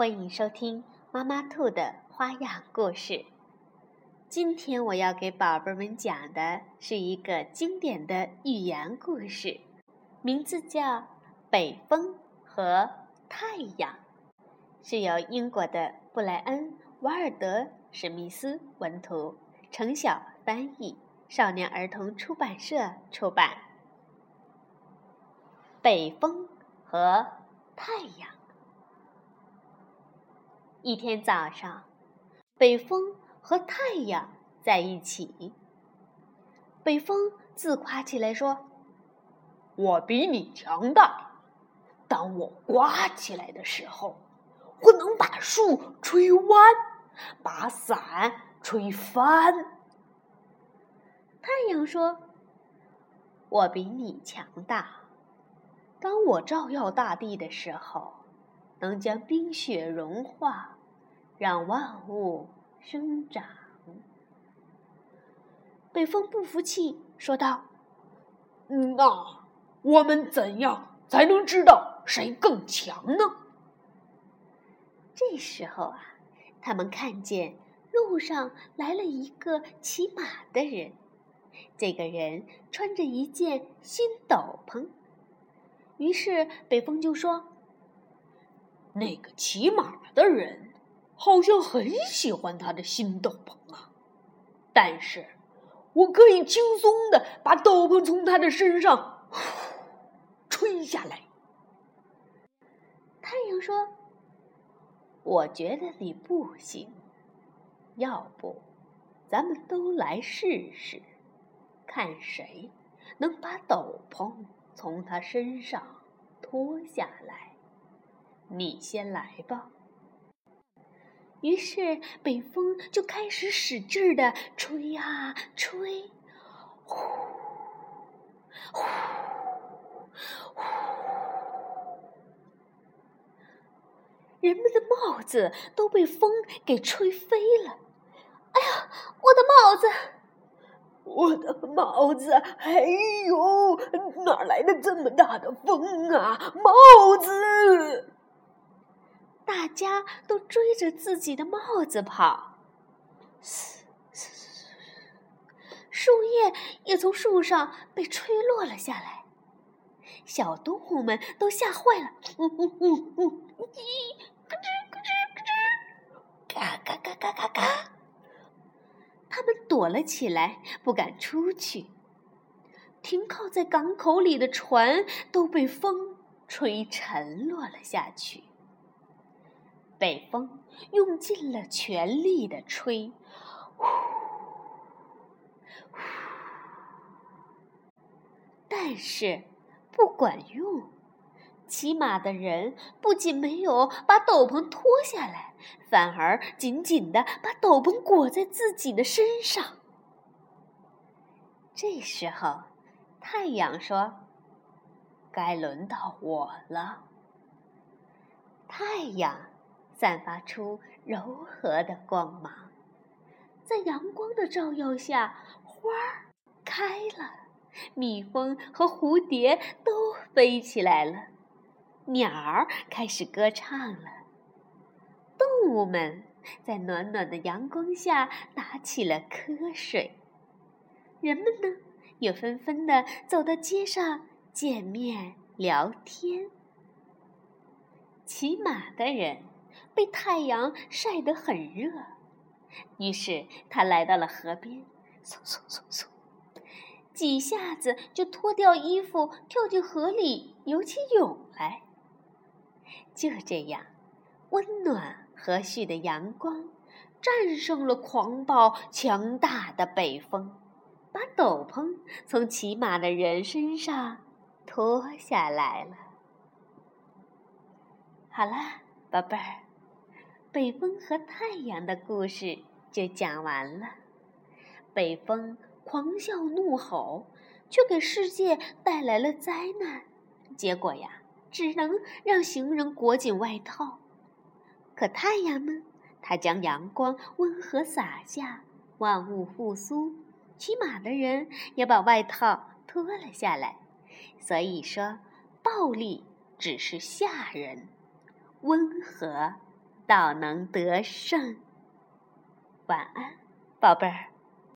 欢迎收听妈妈兔的花样故事。今天我要给宝贝们讲的是一个经典的寓言故事，名字叫《北风和太阳》，是由英国的布莱恩·瓦尔德·史密斯文图，程晓翻译，少年儿童出版社出版。北风和太阳。一天早上，北风和太阳在一起。北风自夸起来说：“我比你强大。当我刮起来的时候，我能把树吹弯，把伞吹翻。”太阳说：“我比你强大。当我照耀大地的时候。”能将冰雪融化，让万物生长。北风不服气，说道：“那我们怎样才能知道谁更强呢？”这时候啊，他们看见路上来了一个骑马的人。这个人穿着一件新斗篷。于是北风就说。那个骑马的人好像很喜欢他的新斗篷啊，但是我可以轻松的把斗篷从他的身上吹下来。太阳说：“我觉得你不行，要不咱们都来试试，看谁能把斗篷从他身上脱下来。”你先来吧。于是北风就开始使劲的吹啊吹，呼呼呼，人们的帽子都被风给吹飞了。哎呀，我的帽子！我的帽子！哎呦，哪来的这么大的风啊？帽子！大家都追着自己的帽子跑，树叶也从树上被吹落了下来。小动物们都吓坏了，呜呜呜呜，叽，咯吱咯吱咯吱，嘎嘎嘎嘎嘎嘎。他们躲了起来，不敢出去。停靠在港口里的船都被风吹沉落了下去。北风用尽了全力的吹，呼呼，但是不管用。骑马的人不仅没有把斗篷脱下来，反而紧紧的把斗篷裹在自己的身上。这时候，太阳说：“该轮到我了。”太阳。散发出柔和的光芒，在阳光的照耀下，花儿开了，蜜蜂和蝴蝶都飞起来了，鸟儿开始歌唱了，动物们在暖暖的阳光下打起了瞌睡，人们呢，也纷纷的走到街上见面聊天。骑马的人。被太阳晒得很热，于是他来到了河边，嗖嗖嗖嗖，几下子就脱掉衣服，跳进河里游起泳来。就这样，温暖和煦的阳光战胜了狂暴强大的北风，把斗篷从骑马的人身上脱下来了。好了，宝贝儿。北风和太阳的故事就讲完了。北风狂笑怒吼，却给世界带来了灾难。结果呀，只能让行人裹紧外套。可太阳呢？它将阳光温和洒下，万物复苏。骑马的人也把外套脱了下来。所以说，暴力只是吓人，温和倒能得胜。晚安，宝贝儿。